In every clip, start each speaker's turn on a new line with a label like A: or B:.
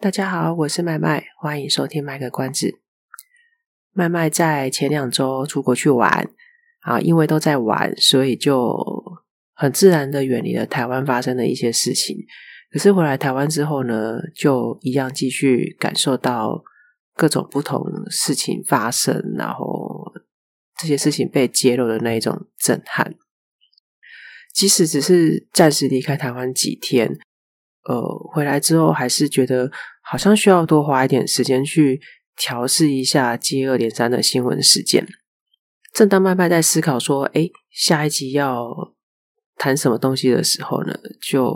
A: 大家好，我是麦麦，欢迎收听卖个关子。麦麦在前两周出国去玩，啊，因为都在玩，所以就很自然的远离了台湾发生的一些事情。可是回来台湾之后呢，就一样继续感受到各种不同事情发生，然后这些事情被揭露的那一种震撼。即使只是暂时离开台湾几天。呃，回来之后还是觉得好像需要多花一点时间去调试一下接二连三的新闻事件。正当麦麦在思考说，哎，下一集要谈什么东西的时候呢，就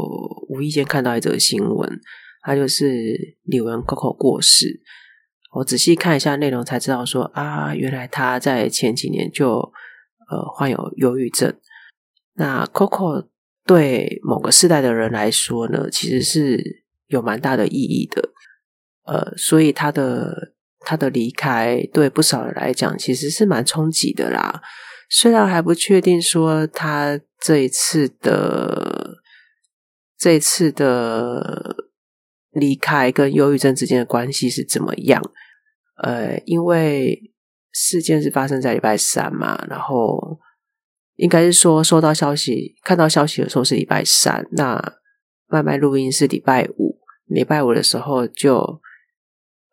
A: 无意间看到一则新闻，它就是李玟 Coco 过世。我仔细看一下内容，才知道说啊，原来他在前几年就呃患有忧郁症。那 Coco。对某个世代的人来说呢，其实是有蛮大的意义的，呃，所以他的他的离开对不少人来讲其实是蛮冲击的啦。虽然还不确定说他这一次的这一次的离开跟忧郁症之间的关系是怎么样，呃，因为事件是发生在礼拜三嘛，然后。应该是说，收到消息、看到消息的时候是礼拜三，那麦麦录音是礼拜五。礼拜五的时候就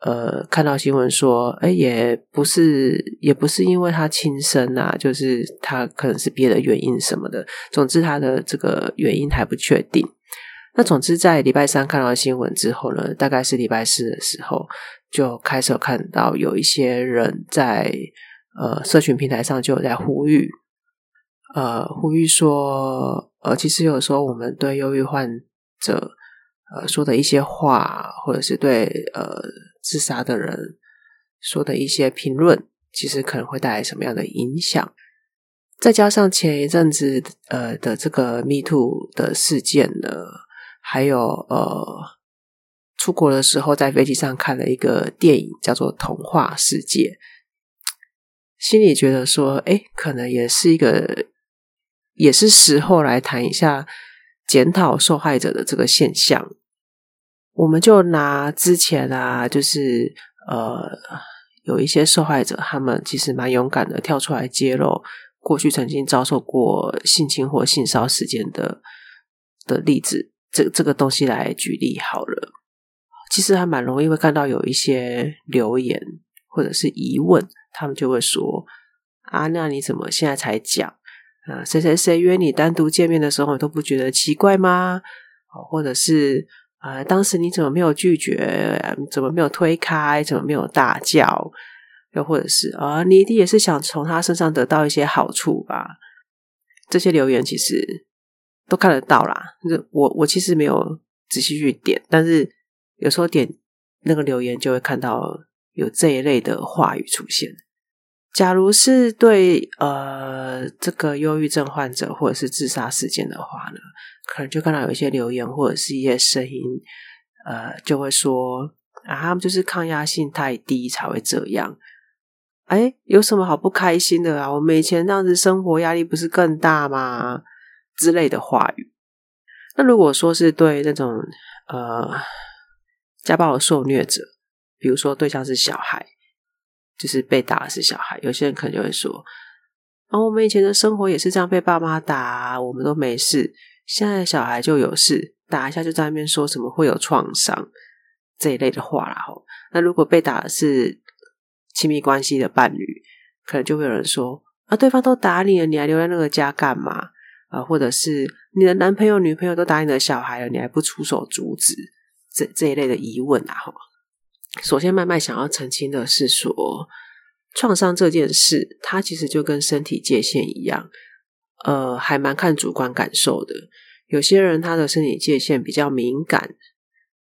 A: 呃看到新闻说，哎，也不是，也不是因为他轻生啊，就是他可能是别的原因什么的。总之，他的这个原因还不确定。那总之，在礼拜三看到新闻之后呢，大概是礼拜四的时候就开始有看到有一些人在呃社群平台上就有在呼吁。呃，呼吁说，呃，其实有时候我们对忧郁患者，呃，说的一些话，或者是对呃自杀的人说的一些评论，其实可能会带来什么样的影响？再加上前一阵子呃的这个 Me Too 的事件呢，还有呃出国的时候在飞机上看了一个电影，叫做《童话世界》，心里觉得说，哎，可能也是一个。也是时候来谈一下检讨受害者的这个现象。我们就拿之前啊，就是呃，有一些受害者，他们其实蛮勇敢的，跳出来揭露过去曾经遭受过性侵或性骚事件的的例子，这这个东西来举例好了。其实还蛮容易会看到有一些留言或者是疑问，他们就会说：“啊，那你怎么现在才讲？”啊，谁谁谁约你单独见面的时候，你都不觉得奇怪吗？或者是啊、当时你怎么没有拒绝？怎么没有推开？怎么没有大叫？又或者是啊、你一定也是想从他身上得到一些好处吧？这些留言其实都看得到啦。我我其实没有仔细去点，但是有时候点那个留言就会看到有这一类的话语出现。假如是对呃这个忧郁症患者或者是自杀事件的话呢，可能就看到有一些留言或者是一些声音，呃，就会说啊，他们就是抗压性太低才会这样。哎，有什么好不开心的啊？我们以前这样子生活压力不是更大吗？之类的话语。那如果说是对那种呃家暴的受虐者，比如说对象是小孩。就是被打的是小孩，有些人可能就会说：“啊，我们以前的生活也是这样，被爸妈打，我们都没事。现在小孩就有事，打一下就在那边说什么会有创伤这一类的话啦。”吼，那如果被打的是亲密关系的伴侣，可能就会有人说：“啊，对方都打你了，你还留在那个家干嘛？”啊，或者是你的男朋友、女朋友都打你的小孩了，你还不出手阻止？这这一类的疑问啊，吼。首先，麦麦想要澄清的是说，创伤这件事，它其实就跟身体界限一样，呃，还蛮看主观感受的。有些人他的身体界限比较敏感，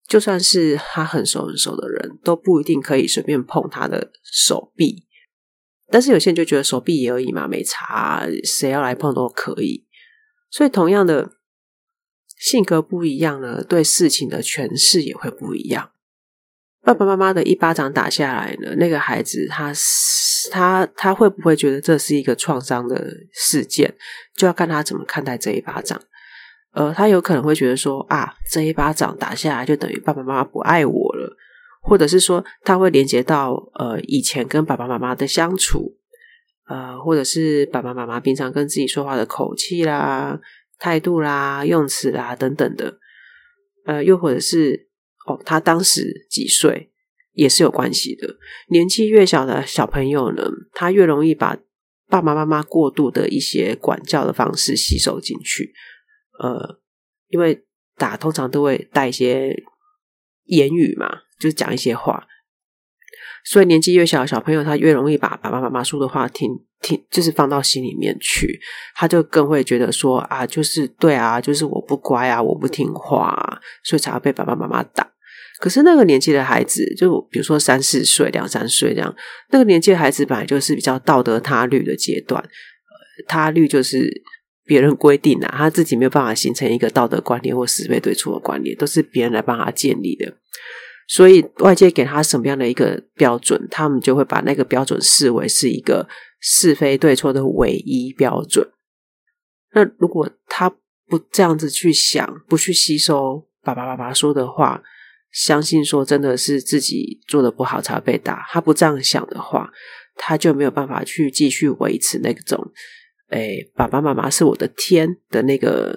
A: 就算是他很熟很熟的人，都不一定可以随便碰他的手臂。但是有些人就觉得手臂也而已嘛，没差，谁要来碰都可以。所以同样的性格不一样呢，对事情的诠释也会不一样。爸爸妈妈的一巴掌打下来呢，那个孩子他他他会不会觉得这是一个创伤的事件？就要看他怎么看待这一巴掌。呃，他有可能会觉得说啊，这一巴掌打下来就等于爸爸妈妈不爱我了，或者是说他会连接到呃以前跟爸爸妈妈的相处，呃，或者是爸爸妈妈平常跟自己说话的口气啦、态度啦、用词啦等等的，呃，又或者是。哦，他当时几岁也是有关系的。年纪越小的小朋友呢，他越容易把爸爸妈妈过度的一些管教的方式吸收进去。呃，因为打通常都会带一些言语嘛，就是讲一些话。所以年纪越小的小朋友，他越容易把爸爸妈妈说的话听听，就是放到心里面去。他就更会觉得说啊，就是对啊，就是我不乖啊，我不听话啊，所以才会被爸爸妈妈打。可是那个年纪的孩子，就比如说三四岁、两三岁这样，那个年纪的孩子本来就是比较道德他律的阶段。他律就是别人规定的，他自己没有办法形成一个道德观念或是非对错的观念，都是别人来帮他建立的。所以外界给他什么样的一个标准，他们就会把那个标准视为是一个是非对错的唯一标准。那如果他不这样子去想，不去吸收爸爸爸爸说的话。相信说真的是自己做的不好才会被打。他不这样想的话，他就没有办法去继续维持那种，诶，爸爸妈妈是我的天的那个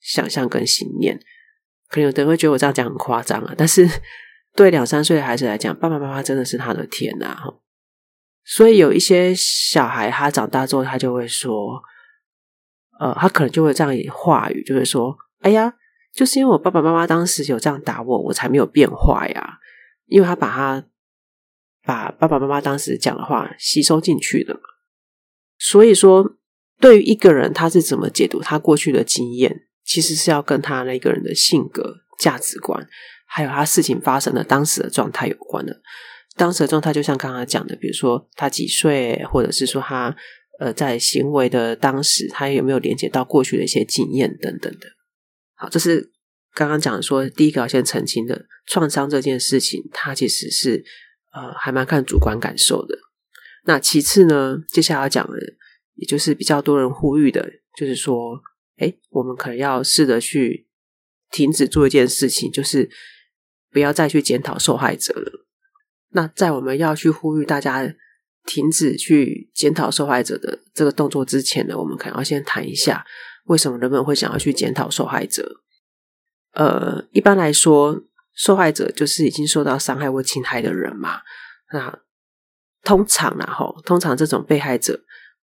A: 想象跟信念。可能有的人会觉得我这样讲很夸张啊，但是对两三岁的孩子来讲，爸爸妈妈真的是他的天呐。所以有一些小孩，他长大之后，他就会说，呃，他可能就会这样话语，就会说，哎呀。就是因为我爸爸妈妈当时有这样打我，我才没有变坏呀。因为他把他把爸爸妈妈当时讲的话吸收进去了。所以说，对于一个人他是怎么解读他过去的经验，其实是要跟他那个人的性格、价值观，还有他事情发生的当时的状态有关的。当时的状态就像刚刚讲的，比如说他几岁，或者是说他呃在行为的当时，他有没有连接到过去的一些经验等等的。好，这是刚刚讲说第一个要先澄清的创伤这件事情，它其实是呃还蛮看主观感受的。那其次呢，接下来要讲的，也就是比较多人呼吁的，就是说，哎，我们可能要试着去停止做一件事情，就是不要再去检讨受害者了。那在我们要去呼吁大家停止去检讨受害者的这个动作之前呢，我们可能要先谈一下。为什么人们会想要去检讨受害者？呃，一般来说，受害者就是已经受到伤害或侵害的人嘛。那通常然后，通常这种被害者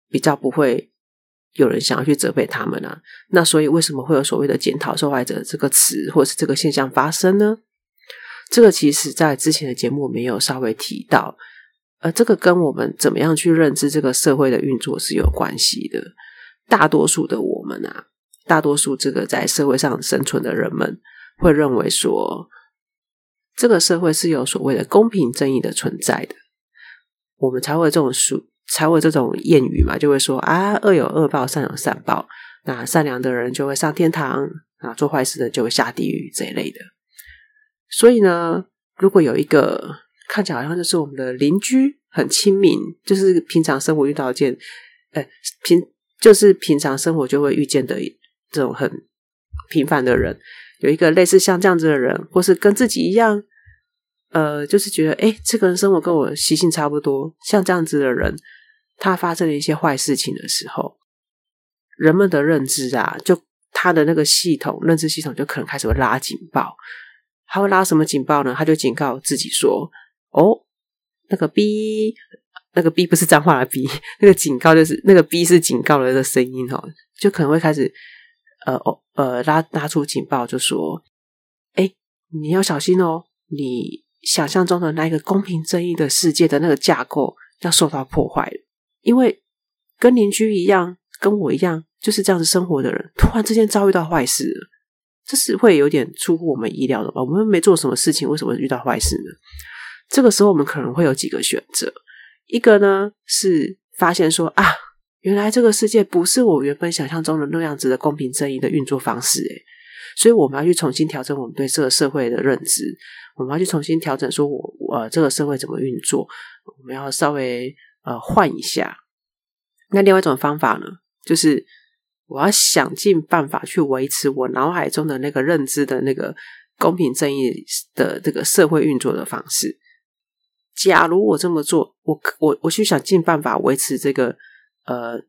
A: 比较不会有人想要去责备他们啊。那所以，为什么会有所谓的检讨受害者这个词或是这个现象发生呢？这个其实在之前的节目没有稍微提到，呃，这个跟我们怎么样去认知这个社会的运作是有关系的。大多数的我们啊，大多数这个在社会上生存的人们会认为说，这个社会是有所谓的公平正义的存在的，我们才会这种说，才会这种谚语嘛，就会说啊，恶有恶报，善有善报，那善良的人就会上天堂啊，做坏事的就会下地狱这一类的。所以呢，如果有一个看起来好像就是我们的邻居，很亲民，就是平常生活遇到一件，呃，平。就是平常生活就会遇见的这种很平凡的人，有一个类似像这样子的人，或是跟自己一样，呃，就是觉得诶，这个人生活跟我习性差不多，像这样子的人，他发生了一些坏事情的时候，人们的认知啊，就他的那个系统，认知系统就可能开始会拉警报。他会拉什么警报呢？他就警告自己说：“哦，那个 B。”那个 B 不是脏话的 B，那个警告就是那个 B 是警告的的声音哦，就可能会开始呃哦呃拉拉出警报，就说：“哎，你要小心哦，你想象中的那个公平正义的世界的那个架构要受到破坏了，因为跟邻居一样，跟我一样就是这样子生活的人，突然之间遭遇到坏事，这是会有点出乎我们意料的吧？我们没做什么事情，为什么遇到坏事呢？这个时候我们可能会有几个选择，一个呢是发现说啊，原来这个世界不是我原本想象中的那样子的公平正义的运作方式，诶，所以我们要去重新调整我们对这个社会的认知，我们要去重新调整说我，我呃这个社会怎么运作，我们要稍微呃换一下。那另外一种方法呢，就是我要想尽办法去维持我脑海中的那个认知的那个公平正义的这个社会运作的方式。假如我这么做，我我我去想尽办法维持这个呃，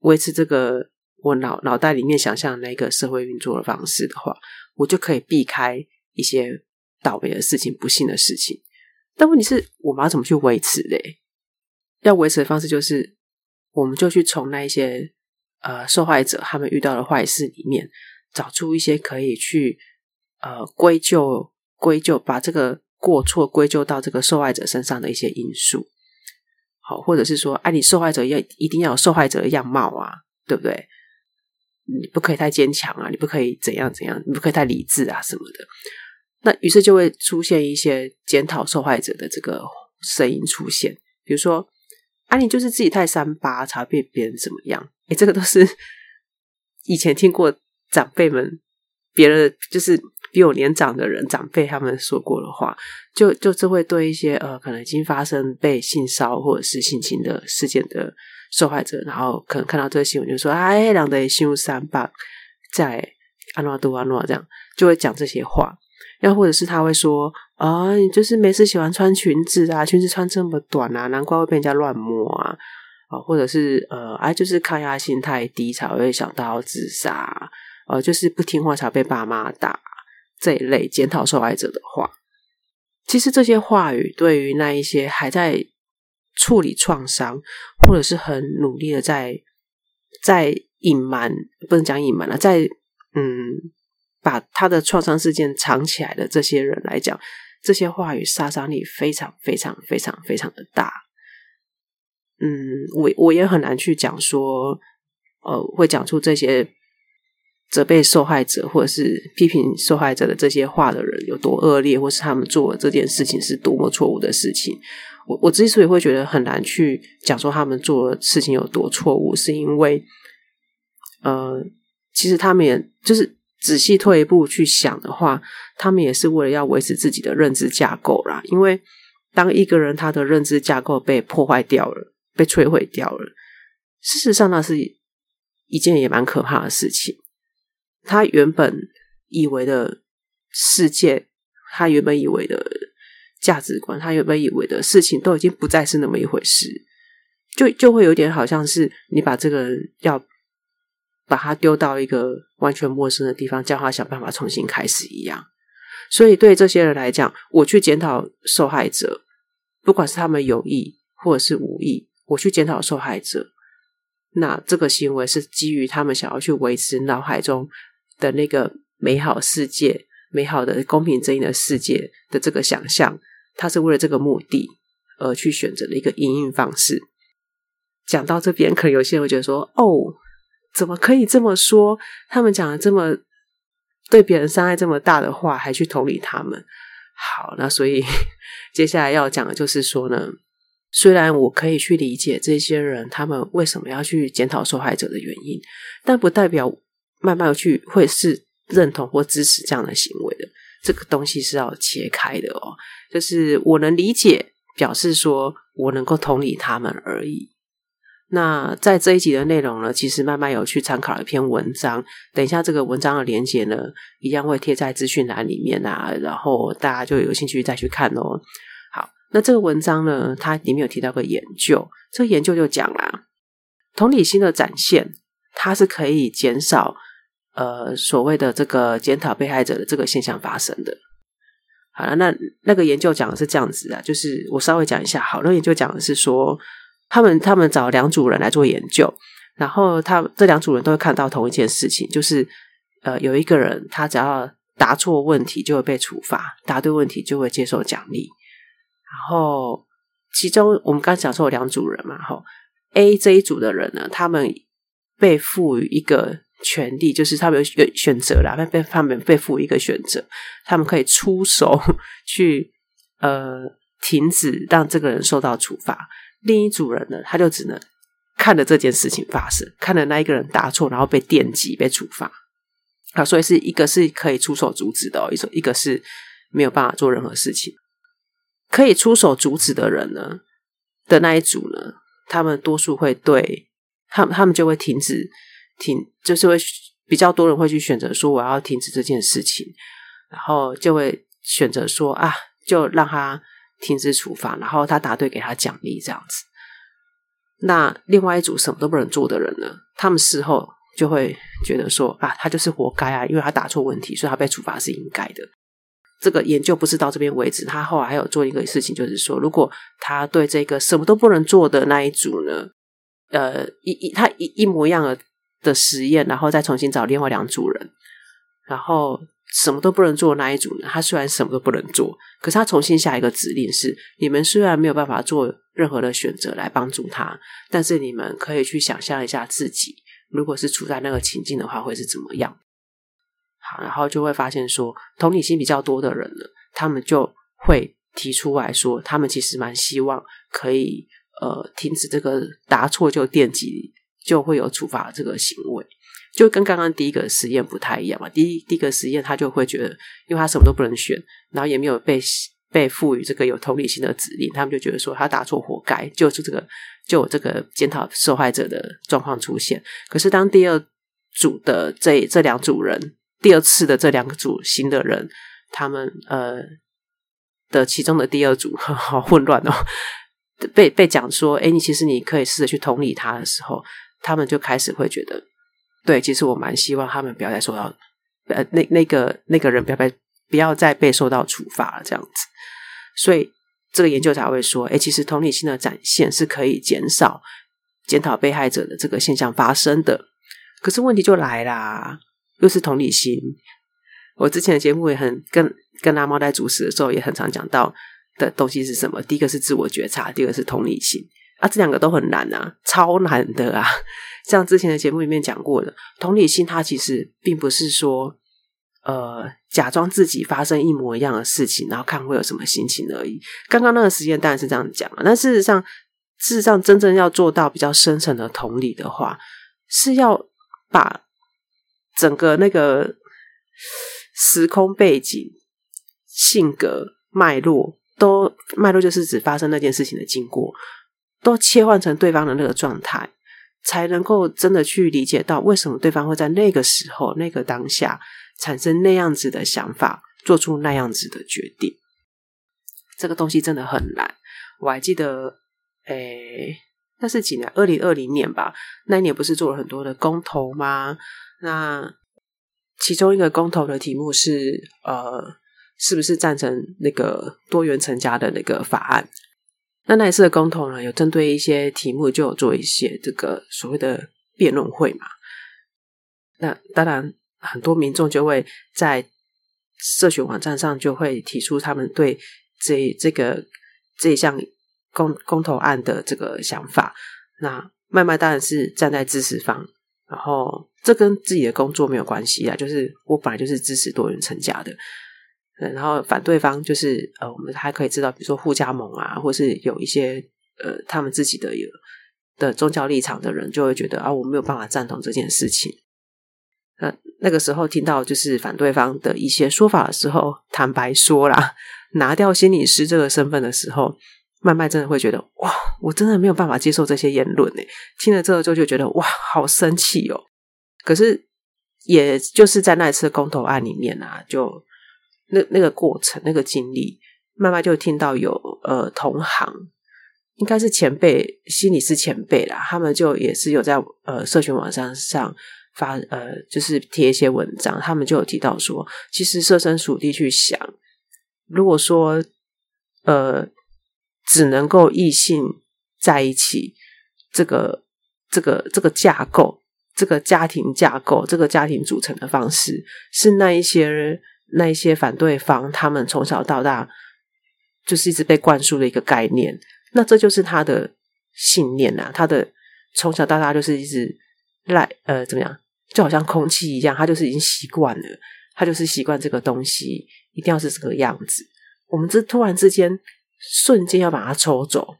A: 维持这个我脑脑袋里面想象那个社会运作的方式的话，我就可以避开一些倒霉的事情、不幸的事情。但问题是，我们要怎么去维持嘞？要维持的方式就是，我们就去从那一些呃受害者他们遇到的坏事里面，找出一些可以去呃归咎归咎，把这个。过错归咎到这个受害者身上的一些因素，好，或者是说，哎，你受害者要一定要有受害者的样貌啊，对不对？你不可以太坚强啊，你不可以怎样怎样，你不可以太理智啊什么的。那于是就会出现一些检讨受害者的这个声音出现，比如说，啊，你就是自己太三八才被别人怎么样？哎，这个都是 以前听过长辈们别人就是。比我年长的人、长辈他们说过的话，就就这会对一些呃，可能已经发生被性骚或者是性侵的事件的受害者，然后可能看到这个新闻，就说：“哎，两得心三八，在安诺杜安诺这样，就会讲这些话。”又或者是他会说：“啊，你就是没事喜欢穿裙子啊，裙子穿这么短啊，难怪会被人家乱摸啊。”啊，或者是呃，哎，就是抗压心太低才会想到自杀，呃，就是不听话才被爸妈打。这一类检讨受害者的话，其实这些话语对于那一些还在处理创伤，或者是很努力的在在隐瞒，不能讲隐瞒了，在嗯把他的创伤事件藏起来的这些人来讲，这些话语杀伤力非常非常非常非常的大。嗯，我我也很难去讲说，呃，会讲出这些。责备受害者或者是批评受害者的这些话的人有多恶劣，或是他们做的这件事情是多么错误的事情，我我之所以会觉得很难去讲说他们做的事情有多错误，是因为，呃，其实他们也就是仔细退一步去想的话，他们也是为了要维持自己的认知架构啦。因为当一个人他的认知架构被破坏掉了，被摧毁掉了，事实上那是一件也蛮可怕的事情。他原本以为的世界，他原本以为的价值观，他原本以为的事情，都已经不再是那么一回事，就就会有点好像是你把这个人要把他丢到一个完全陌生的地方，叫他想办法重新开始一样。所以对这些人来讲，我去检讨受害者，不管是他们有意或者是无意，我去检讨受害者，那这个行为是基于他们想要去维持脑海中。的那个美好世界，美好的公平正义的世界的这个想象，他是为了这个目的而去选择的一个营运方式。讲到这边，可能有些人会觉得说：“哦，怎么可以这么说？他们讲的这么对别人伤害这么大的话，还去同理他们？”好，那所以 接下来要讲的就是说呢，虽然我可以去理解这些人他们为什么要去检讨受害者的原因，但不代表。慢慢去会是认同或支持这样的行为的，这个东西是要切开的哦。就是我能理解，表示说我能够同理他们而已。那在这一集的内容呢，其实慢慢有去参考一篇文章，等一下这个文章的连接呢，一样会贴在资讯栏里面啊，然后大家就有兴趣再去看哦。好，那这个文章呢，它里面有提到个研究，这个研究就讲啦，同理心的展现，它是可以减少。呃，所谓的这个检讨被害者的这个现象发生的，好了，那那个研究讲的是这样子啊，就是我稍微讲一下，好，那研究讲的是说，他们他们找两组人来做研究，然后他这两组人都会看到同一件事情，就是呃，有一个人他只要答错问题就会被处罚，答对问题就会接受奖励，然后其中我们刚讲说有两组人嘛，哈，A 这一组的人呢，他们被赋予一个。权利，就是他们有选择啦，被他们被赋予一个选择，他们可以出手 去呃停止让这个人受到处罚。另一组人呢，他就只能看着这件事情发生，看着那一个人答错，然后被电击、被处罚。啊，所以是一个是可以出手阻止的哦，一种一个是没有办法做任何事情。可以出手阻止的人呢的那一组呢，他们多数会对他们，他们就会停止停，就是会比较多人会去选择说我要停止这件事情，然后就会选择说啊，就让他停止处罚，然后他答对给他奖励这样子。那另外一组什么都不能做的人呢，他们事后就会觉得说啊，他就是活该啊，因为他答错问题，所以他被处罚是应该的。这个研究不是到这边为止，他后来还有做一个事情，就是说，如果他对这个什么都不能做的那一组呢，呃，一一他一一模一样的的实验，然后再重新找另外两组人，然后什么都不能做那一组呢，他虽然什么都不能做，可是他重新下一个指令是：你们虽然没有办法做任何的选择来帮助他，但是你们可以去想象一下自己，如果是处在那个情境的话，会是怎么样？好，然后就会发现说，同理心比较多的人呢，他们就会提出来说，他们其实蛮希望可以呃停止这个答错就电击就会有处罚这个行为，就跟刚刚第一个实验不太一样嘛。第一第一个实验他就会觉得，因为他什么都不能选，然后也没有被被赋予这个有同理心的指令，他们就觉得说他答错活该，就是这个就有这个检讨受害者的状况出现。可是当第二组的这这两组人。第二次的这两个组新的人，他们呃的其中的第二组 好混乱哦，被被讲说，哎，你其实你可以试着去同理他的时候，他们就开始会觉得，对，其实我蛮希望他们不要再受到，呃，那那个那个人不要被不要再被受到处罚了，这样子。所以这个研究才会说，哎，其实同理心的展现是可以减少检讨被害者的这个现象发生的。可是问题就来啦。又是同理心，我之前的节目也很跟跟阿猫在主持的时候也很常讲到的东西是什么？第一个是自我觉察，第二个是同理心啊，这两个都很难啊，超难的啊！像之前的节目里面讲过的，同理心它其实并不是说呃假装自己发生一模一样的事情，然后看会有什么心情而已。刚刚那个实验当然是这样讲了，但事实上，事实上真正要做到比较深层的同理的话，是要把。整个那个时空背景、性格脉络都脉络，就是指发生那件事情的经过，都切换成对方的那个状态，才能够真的去理解到为什么对方会在那个时候、那个当下产生那样子的想法，做出那样子的决定。这个东西真的很难。我还记得，诶，那是几年？二零二零年吧。那一年不是做了很多的公投吗？那其中一个公投的题目是，呃，是不是赞成那个多元成家的那个法案？那那一次的公投呢，有针对一些题目，就有做一些这个所谓的辩论会嘛。那当然，很多民众就会在社群网站上就会提出他们对这这个这项公公投案的这个想法。那麦麦当然是站在支持方。然后，这跟自己的工作没有关系啊，就是我本来就是支持多元成家的。然后反对方就是呃，我们还可以知道，比如说护家盟啊，或是有一些呃，他们自己的有的宗教立场的人，就会觉得啊，我没有办法赞同这件事情。那那个时候听到就是反对方的一些说法的时候，坦白说啦，拿掉心理师这个身份的时候。慢慢真的会觉得哇，我真的没有办法接受这些言论诶。听了之后就就觉得哇，好生气哦。可是，也就是在那一次公投案里面啊，就那那个过程、那个经历，慢慢就听到有呃同行，应该是前辈，心理师前辈啦，他们就也是有在呃社群网站上发呃，就是贴一些文章，他们就有提到说，其实设身处地去想，如果说呃。只能够异性在一起，这个这个这个架构，这个家庭架构，这个家庭组成的方式，是那一些那一些反对方他们从小到大就是一直被灌输的一个概念。那这就是他的信念啊，他的从小到大就是一直赖呃怎么样就好像空气一样，他就是已经习惯了，他就是习惯这个东西一定要是这个样子。我们这突然之间瞬间要把它抽走，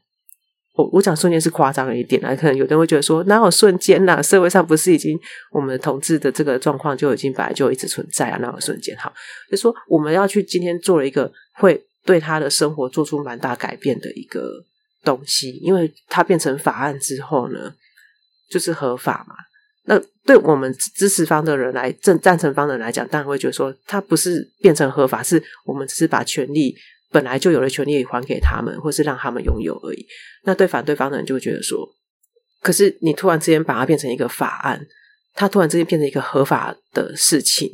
A: 我我讲瞬间是夸张了一点啊，可能有人会觉得说哪有瞬间呐？社会上不是已经我们的统治的这个状况就已经本来就一直存在啊？哪有瞬间？好，就说我们要去今天做了一个会对他的生活做出蛮大改变的一个东西，因为它变成法案之后呢，就是合法嘛。那对我们支持方的人来，正赞成方的人来讲，当然会觉得说，他不是变成合法，是我们只是把权利本来就有的权利还给他们，或是让他们拥有而已。那对反对方的人就会觉得说，可是你突然之间把它变成一个法案，它突然之间变成一个合法的事情，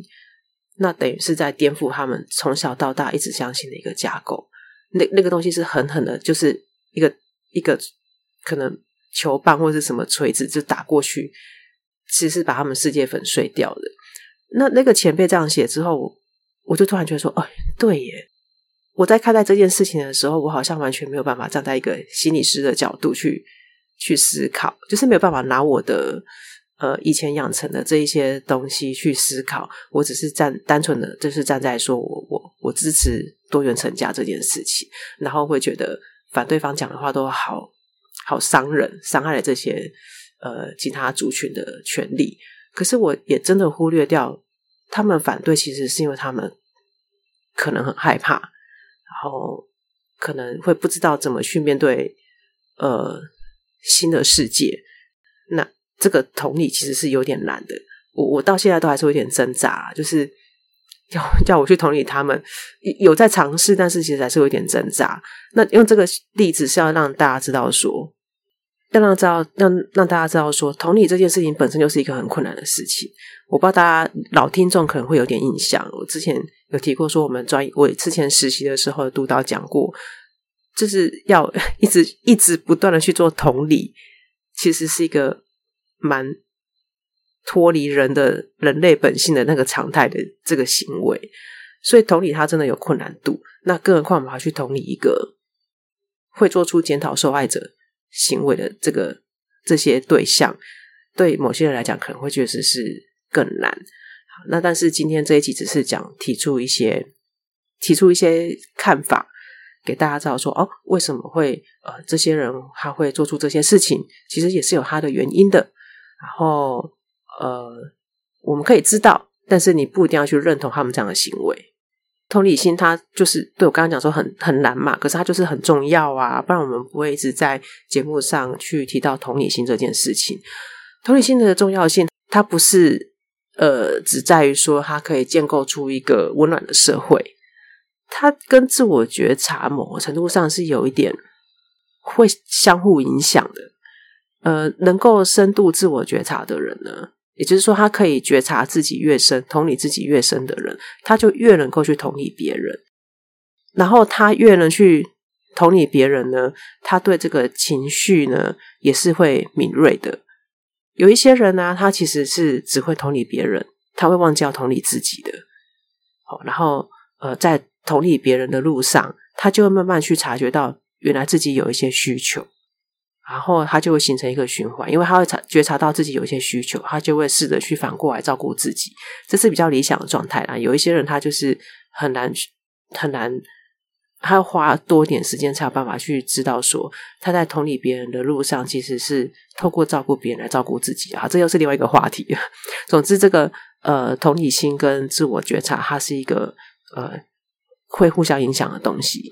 A: 那等于是在颠覆他们从小到大一直相信的一个架构。那那个东西是狠狠的，就是一个一个可能球棒或是什么锤子就打过去。其实是把他们世界粉碎掉的。那那个前辈这样写之后，我就突然觉得说：“哎，对耶！”我在看待这件事情的时候，我好像完全没有办法站在一个心理师的角度去去思考，就是没有办法拿我的呃以前养成的这一些东西去思考。我只是站单纯的，就是站在说我我我支持多元成家这件事情，然后会觉得反对方讲的话都好好伤人，伤害了这些。呃，其他族群的权利，可是我也真的忽略掉，他们反对其实是因为他们可能很害怕，然后可能会不知道怎么去面对呃新的世界。那这个同理其实是有点难的，我我到现在都还是有点挣扎，就是 要叫我去同理他们，有在尝试，但是其实还是有点挣扎。那用这个例子是要让大家知道说。要让知道，让让大家知道说，同理这件事情本身就是一个很困难的事情。我不知道大家老听众可能会有点印象，我之前有提过说，我们专我之前实习的时候，督导讲过，就是要一直一直不断的去做同理，其实是一个蛮脱离人的人类本性的那个常态的这个行为。所以同理它真的有困难度。那更何况我们还去同理一个会做出检讨受害者行为的这个这些对象，对某些人来讲可能会确实是更难。好，那但是今天这一集只是讲提出一些提出一些看法，给大家知道说哦，为什么会呃这些人他会做出这些事情，其实也是有他的原因的。然后呃，我们可以知道，但是你不一定要去认同他们这样的行为。同理心，它就是对我刚刚讲说很很难嘛，可是它就是很重要啊，不然我们不会一直在节目上去提到同理心这件事情。同理心的重要性，它不是呃只在于说它可以建构出一个温暖的社会，它跟自我觉察某个程度上是有一点会相互影响的。呃，能够深度自我觉察的人呢，也就是说，他可以觉察自己越深，同理自己越深的人，他就越能够去同理别人。然后他越能去同理别人呢，他对这个情绪呢也是会敏锐的。有一些人呢、他其实是只会同理别人，他会忘记要同理自己的。好，然后呃，在同理别人的路上，他就会慢慢去察觉到，原来自己有一些需求。然后他就会形成一个循环，因为他会察觉察到自己有一些需求，他就会试着去反过来照顾自己，这是比较理想的状态啦。有一些人他就是很难很难，他要花多点时间才有办法去知道说他在同理别人的路上，其实是透过照顾别人来照顾自己啊。这又是另外一个话题。总之，这个呃同理心跟自我觉察，它是一个呃会互相影响的东西。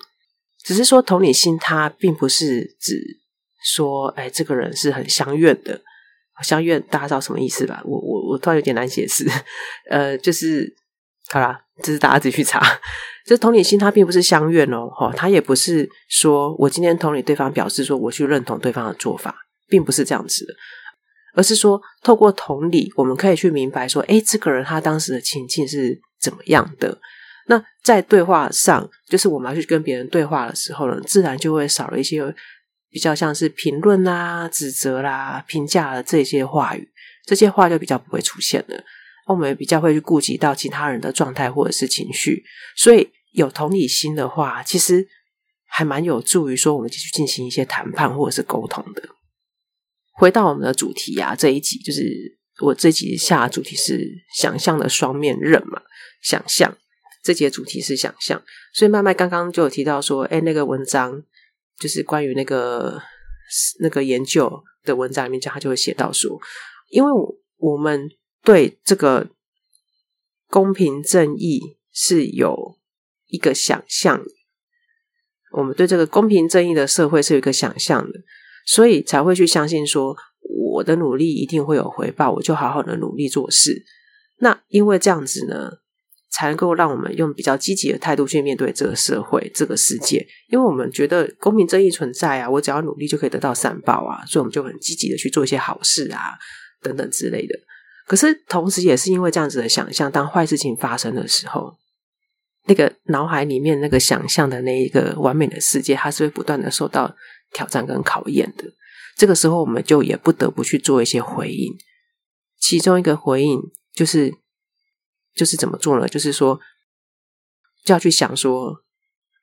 A: 只是说同理心，它并不是指。说，哎，这个人是很相愿的，相愿大家知道什么意思吧？我我我突然有点难解释，呃，就是好啦，这是大家自己去查。这同理心，它并不是相愿哦，哈，它也不是说我今天同理对方，表示说我去认同对方的做法，并不是这样子的，而是说透过同理，我们可以去明白说，哎，这个人他当时的情境是怎么样的。那在对话上，就是我们要去跟别人对话的时候呢，自然就会少了一些。比较像是评论啦、指责啦、评价的这些话语，这些话就比较不会出现了。我们也比较会去顾及到其他人的状态或者是情绪，所以有同理心的话，其实还蛮有助于说我们继续进行一些谈判或者是沟通的。回到我们的主题啊，这一集就是我这集下的主题是想象的双面刃嘛，想象这集主题是想象，所以麦麦刚刚就有提到说，哎，那个文章就是关于那个那个研究的文章里面讲，他就会写到说，因为我们对这个公平正义是有一个想象，我们对这个公平正义的社会是有一个想象的，所以才会去相信说。我的努力一定会有回报，我就好好的努力做事。那因为这样子呢，才能够让我们用比较积极的态度去面对这个社会、这个世界。因为我们觉得公平正义存在啊，我只要努力就可以得到善报啊，所以我们就很积极的去做一些好事啊，等等之类的。可是同时，也是因为这样子的想象，当坏事情发生的时候，那个脑海里面那个想象的那一个完美的世界，它是会不断的受到挑战跟考验的。这个时候，我们就也不得不去做一些回应。其中一个回应就是，就是怎么做呢？就是说，就要去想说，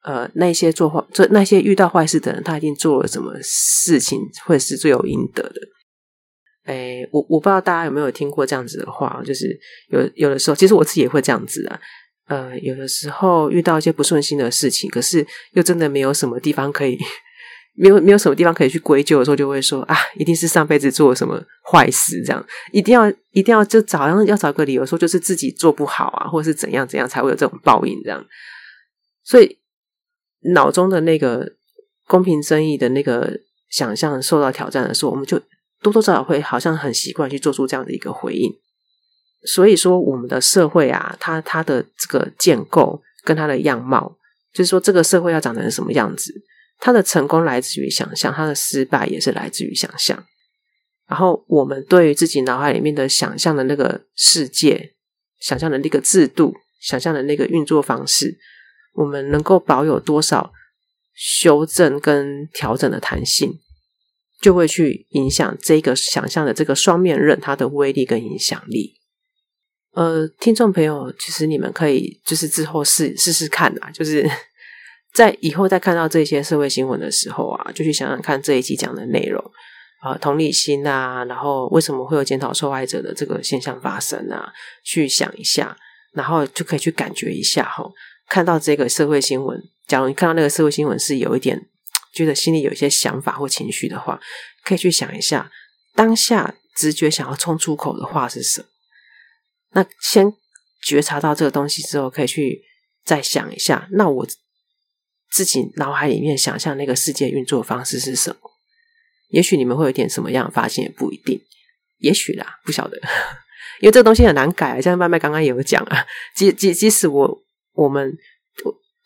A: 呃，那些做坏、做那些遇到坏事的人，他一定做了什么事情，会是罪有应得的。哎，我我不知道大家有没有听过这样子的话，就是有有的时候，其实我自己也会这样子啊。呃，有的时候遇到一些不顺心的事情，可是又真的没有什么地方可以。没有没有什么地方可以去归咎的时候，就会说啊，一定是上辈子做了什么坏事，这样一定要一定要就找要找个理由说，就是自己做不好啊，或者是怎样怎样才会有这种报应这样。所以脑中的那个公平正义的那个想象受到挑战的时候，我们就多多少少会好像很习惯去做出这样的一个回应。所以说，我们的社会啊，它它的这个建构跟它的样貌，就是说这个社会要长成什么样子。他的成功来自于想象，他的失败也是来自于想象。然后，我们对于自己脑海里面的想象的那个世界、想象的那个制度、想象的那个运作方式，我们能够保有多少修正跟调整的弹性，就会去影响这个想象的这个双面刃它的威力跟影响力。呃，听众朋友，其实你们可以就是之后试试试看啊，就是。在以后再看到这些社会新闻的时候啊，就去想想看这一集讲的内容啊，同理心啊，然后为什么会有检讨受害者的这个现象发生啊？去想一下，然后就可以去感觉一下哈。看到这个社会新闻，假如你看到那个社会新闻是有一点觉得心里有一些想法或情绪的话，可以去想一下当下直觉想要冲出口的话是什么。那先觉察到这个东西之后，可以去再想一下，那我。自己脑海里面想象那个世界运作方式是什么？也许你们会有点什么样发现，也不一定。也许啦，不晓得，因为这个东西很难改。像麦麦刚刚也有讲啊，即即即使我我们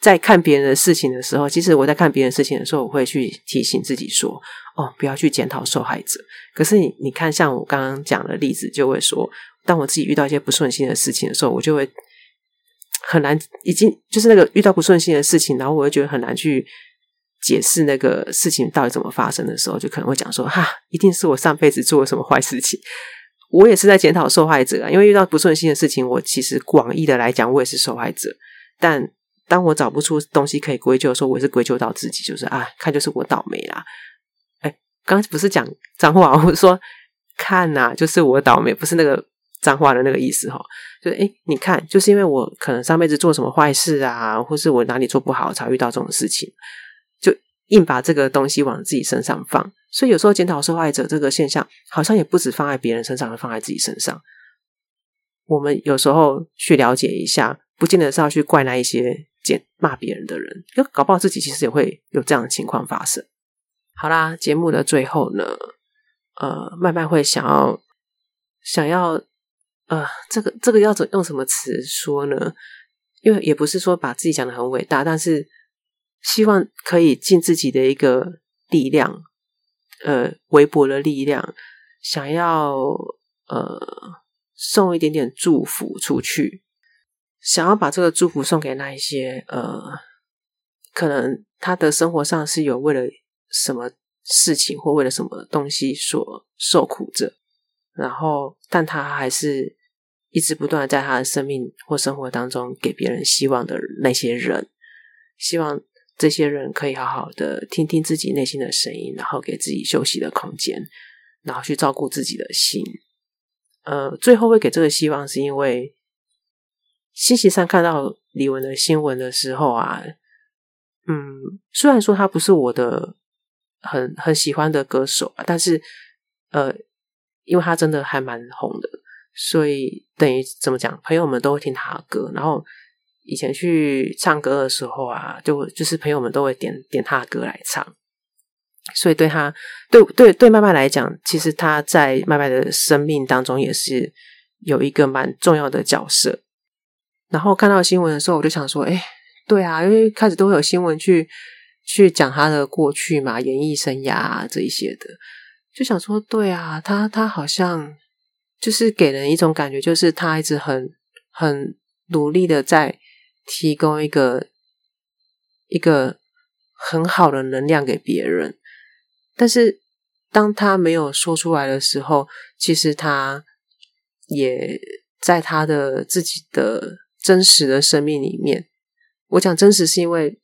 A: 在看别人的事情的时候，即使我在看别人事情的时候，我会去提醒自己说：“哦，不要去检讨受害者。”可是你你看，像我刚刚讲的例子，就会说，当我自己遇到一些不顺心的事情的时候，我就会。很难，已经就是那个遇到不顺心的事情，然后我会觉得很难去解释那个事情到底怎么发生的时候，就可能会讲说：“哈，一定是我上辈子做了什么坏事情。”我也是在检讨受害者啊，因为遇到不顺心的事情，我其实广义的来讲，我也是受害者。但当我找不出东西可以归咎的时候，我也是归咎到自己，就是啊，看就是我倒霉啦。哎，刚刚不是讲脏话，我说看呐、啊，就是我倒霉，不是那个。脏话的那个意思哈，就是诶，你看，就是因为我可能上辈子做什么坏事啊，或是我哪里做不好，才遇到这种事情，就硬把这个东西往自己身上放。所以有时候检讨受害者这个现象，好像也不止放在别人身上，而放在自己身上。我们有时候去了解一下，不见得是要去怪那一些检骂别人的人，就搞不好自己其实也会有这样的情况发生。好啦，节目的最后呢，呃，慢慢会想要想要。呃，这个这个要怎用什么词说呢？因为也不是说把自己讲得很伟大，但是希望可以尽自己的一个力量，呃，微薄的力量，想要呃送一点点祝福出去，想要把这个祝福送给那一些呃，可能他的生活上是有为了什么事情或为了什么东西所受苦着。然后，但他还是一直不断的在他的生命或生活当中给别人希望的那些人，希望这些人可以好好的听听自己内心的声音，然后给自己休息的空间，然后去照顾自己的心。呃，最后会给这个希望，是因为星期三看到李玟的新闻的时候啊，嗯，虽然说他不是我的很很喜欢的歌手，但是呃，因为他真的还蛮红的，所以等于怎么讲，朋友们都会听他的歌。然后以前去唱歌的时候啊，就就是朋友们都会点点他的歌来唱。所以对他，对对对，麦麦来讲，其实他在麦麦的生命当中也是有一个蛮重要的角色。然后看到新闻的时候，我就想说，哎，对啊，因为开始都会有新闻去去讲他的过去嘛，演艺生涯啊这一些的，就想说，对啊，他他好像就是给人一种感觉，就是他一直很很努力的在提供一个一个很好的能量给别人。但是，当他没有说出来的时候，其实他也在他的自己的真实的生命里面。我讲真实，是因为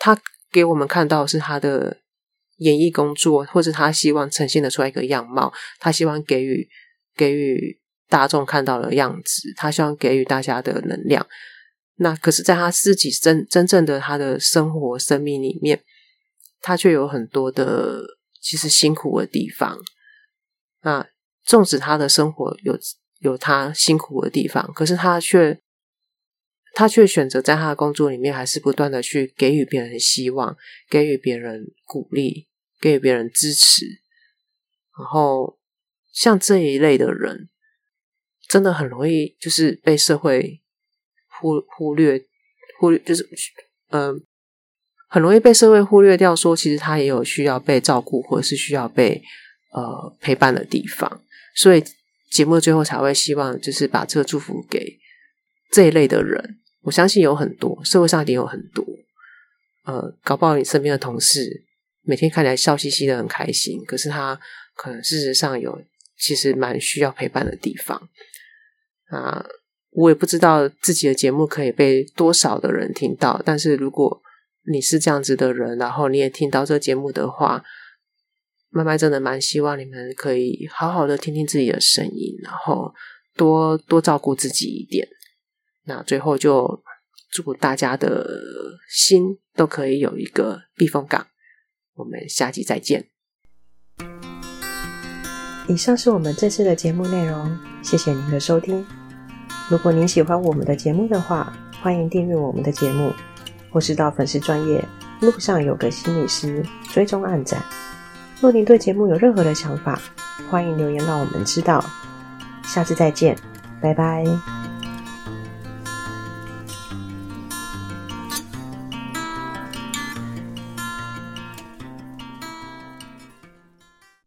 A: 他给我们看到是他的演艺工作，或者他希望呈现的出来一个样貌，他希望给予给予大众看到的样子，他希望给予大家的能量。那可是，在他自己真真正的他的生活生命里面，他却有很多的。其实辛苦的地方，那纵使他的生活有有他辛苦的地方，可是他却他却选择在他的工作里面，还是不断的去给予别人希望，给予别人鼓励，给予别人支持。然后像这一类的人，真的很容易就是被社会忽忽略，忽略就是嗯。很容易被社会忽略掉，说其实他也有需要被照顾或者是需要被呃陪伴的地方，所以节目最后才会希望就是把这个祝福给这一类的人。我相信有很多社会上一定有很多，呃，搞不好你身边的同事每天看起来笑嘻嘻的很开心，可是他可能事实上有其实蛮需要陪伴的地方啊。我也不知道自己的节目可以被多少的人听到，但是如果你是这样子的人，然后你也听到这节目的话，麦麦真的蛮希望你们可以好好的听听自己的声音，然后多多照顾自己一点。那最后就祝大家的心都可以有一个避风港。我们下集再见。
B: 以上是我们这次的节目内容，谢谢您的收听。如果您喜欢我们的节目的话，欢迎订阅我们的节目。或是到粉丝专业路上有个心理师追踪暗赞。若您对节目有任何的想法，欢迎留言让我们知道。下次再见，拜拜。